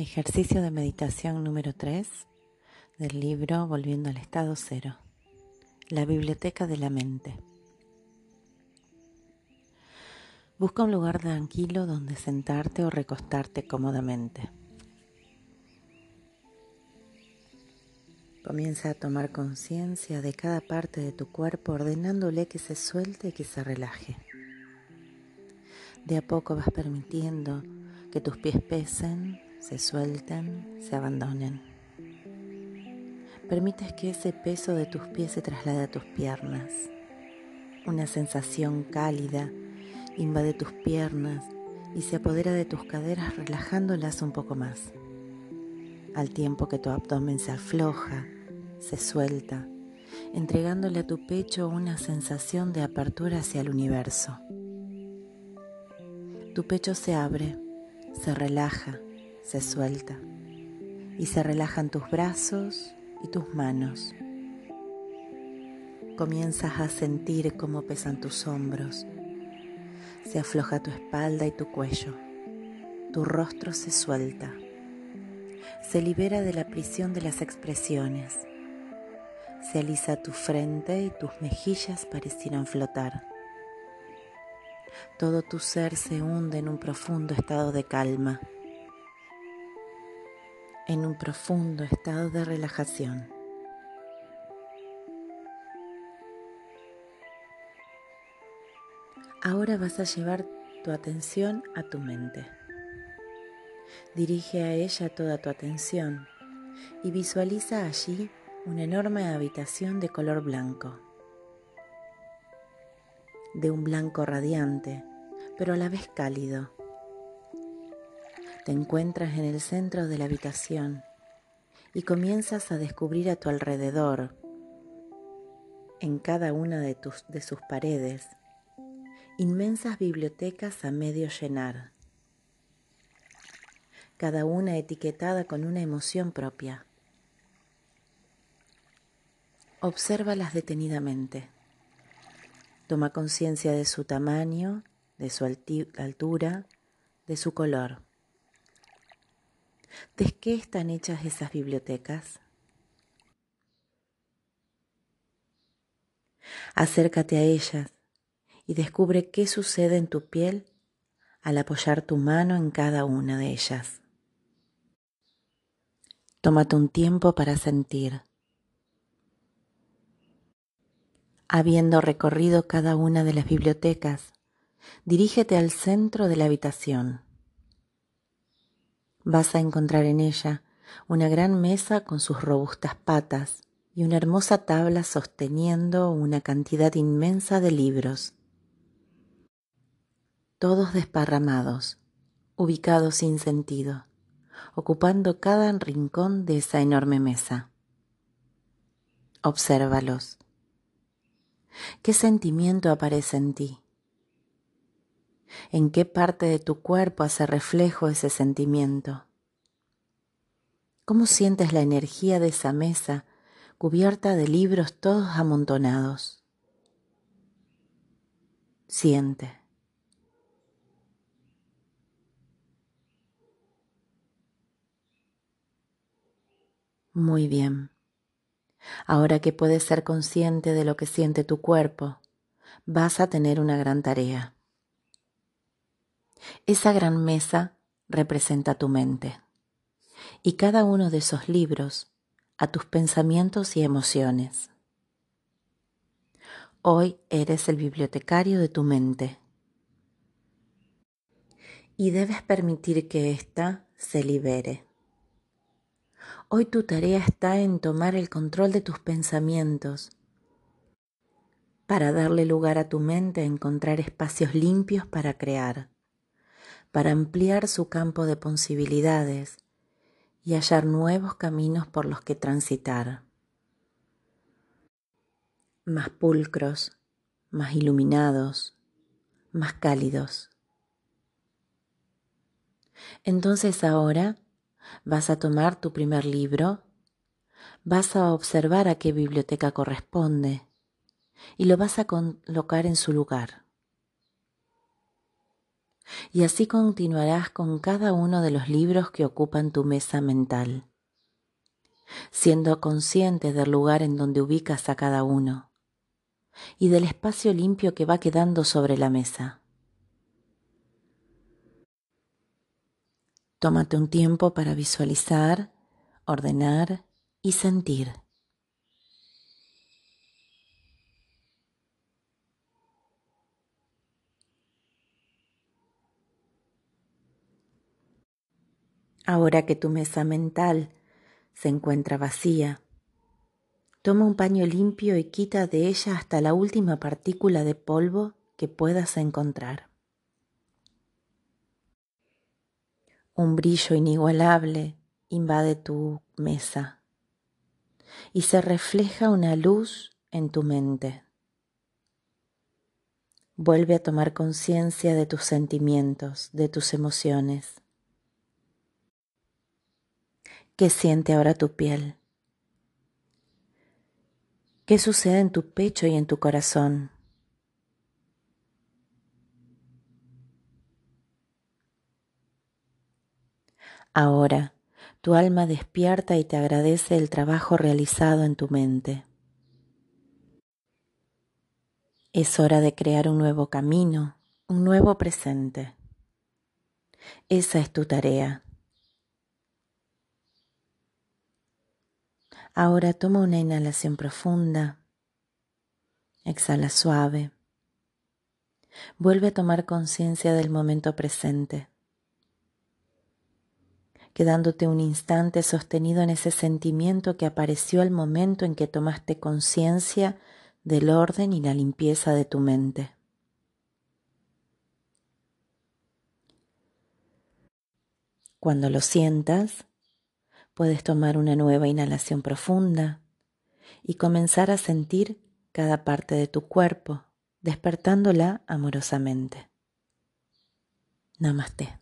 Ejercicio de meditación número 3 del libro Volviendo al estado cero. La biblioteca de la mente. Busca un lugar tranquilo donde sentarte o recostarte cómodamente. Comienza a tomar conciencia de cada parte de tu cuerpo ordenándole que se suelte y que se relaje. De a poco vas permitiendo que tus pies pesen se suelten, se abandonen. Permites que ese peso de tus pies se traslade a tus piernas. Una sensación cálida invade tus piernas y se apodera de tus caderas relajándolas un poco más. Al tiempo que tu abdomen se afloja, se suelta, entregándole a tu pecho una sensación de apertura hacia el universo. Tu pecho se abre, se relaja se suelta y se relajan tus brazos y tus manos. Comienzas a sentir cómo pesan tus hombros. Se afloja tu espalda y tu cuello. Tu rostro se suelta. Se libera de la prisión de las expresiones. Se alisa tu frente y tus mejillas parecieran flotar. Todo tu ser se hunde en un profundo estado de calma en un profundo estado de relajación. Ahora vas a llevar tu atención a tu mente. Dirige a ella toda tu atención y visualiza allí una enorme habitación de color blanco, de un blanco radiante, pero a la vez cálido te encuentras en el centro de la habitación y comienzas a descubrir a tu alrededor, en cada una de, de sus paredes, inmensas bibliotecas a medio llenar, cada una etiquetada con una emoción propia. Obsérvalas detenidamente. Toma conciencia de su tamaño, de su altura, de su color. ¿De qué están hechas esas bibliotecas? Acércate a ellas y descubre qué sucede en tu piel al apoyar tu mano en cada una de ellas. Tómate un tiempo para sentir. Habiendo recorrido cada una de las bibliotecas, dirígete al centro de la habitación vas a encontrar en ella una gran mesa con sus robustas patas y una hermosa tabla sosteniendo una cantidad inmensa de libros, todos desparramados, ubicados sin sentido, ocupando cada rincón de esa enorme mesa. Obsérvalos. ¿Qué sentimiento aparece en ti? En qué parte de tu cuerpo hace reflejo ese sentimiento. ¿Cómo sientes la energía de esa mesa cubierta de libros todos amontonados? Siente. Muy bien. Ahora que puedes ser consciente de lo que siente tu cuerpo, vas a tener una gran tarea. Esa gran mesa representa tu mente y cada uno de esos libros a tus pensamientos y emociones. Hoy eres el bibliotecario de tu mente y debes permitir que ésta se libere. Hoy tu tarea está en tomar el control de tus pensamientos para darle lugar a tu mente a encontrar espacios limpios para crear para ampliar su campo de posibilidades y hallar nuevos caminos por los que transitar. Más pulcros, más iluminados, más cálidos. Entonces ahora vas a tomar tu primer libro, vas a observar a qué biblioteca corresponde y lo vas a colocar en su lugar. Y así continuarás con cada uno de los libros que ocupan tu mesa mental, siendo consciente del lugar en donde ubicas a cada uno y del espacio limpio que va quedando sobre la mesa. Tómate un tiempo para visualizar, ordenar y sentir. Ahora que tu mesa mental se encuentra vacía, toma un paño limpio y quita de ella hasta la última partícula de polvo que puedas encontrar. Un brillo inigualable invade tu mesa y se refleja una luz en tu mente. Vuelve a tomar conciencia de tus sentimientos, de tus emociones. ¿Qué siente ahora tu piel? ¿Qué sucede en tu pecho y en tu corazón? Ahora, tu alma despierta y te agradece el trabajo realizado en tu mente. Es hora de crear un nuevo camino, un nuevo presente. Esa es tu tarea. Ahora toma una inhalación profunda. Exhala suave. Vuelve a tomar conciencia del momento presente, quedándote un instante sostenido en ese sentimiento que apareció al momento en que tomaste conciencia del orden y la limpieza de tu mente. Cuando lo sientas, Puedes tomar una nueva inhalación profunda y comenzar a sentir cada parte de tu cuerpo, despertándola amorosamente. Namaste.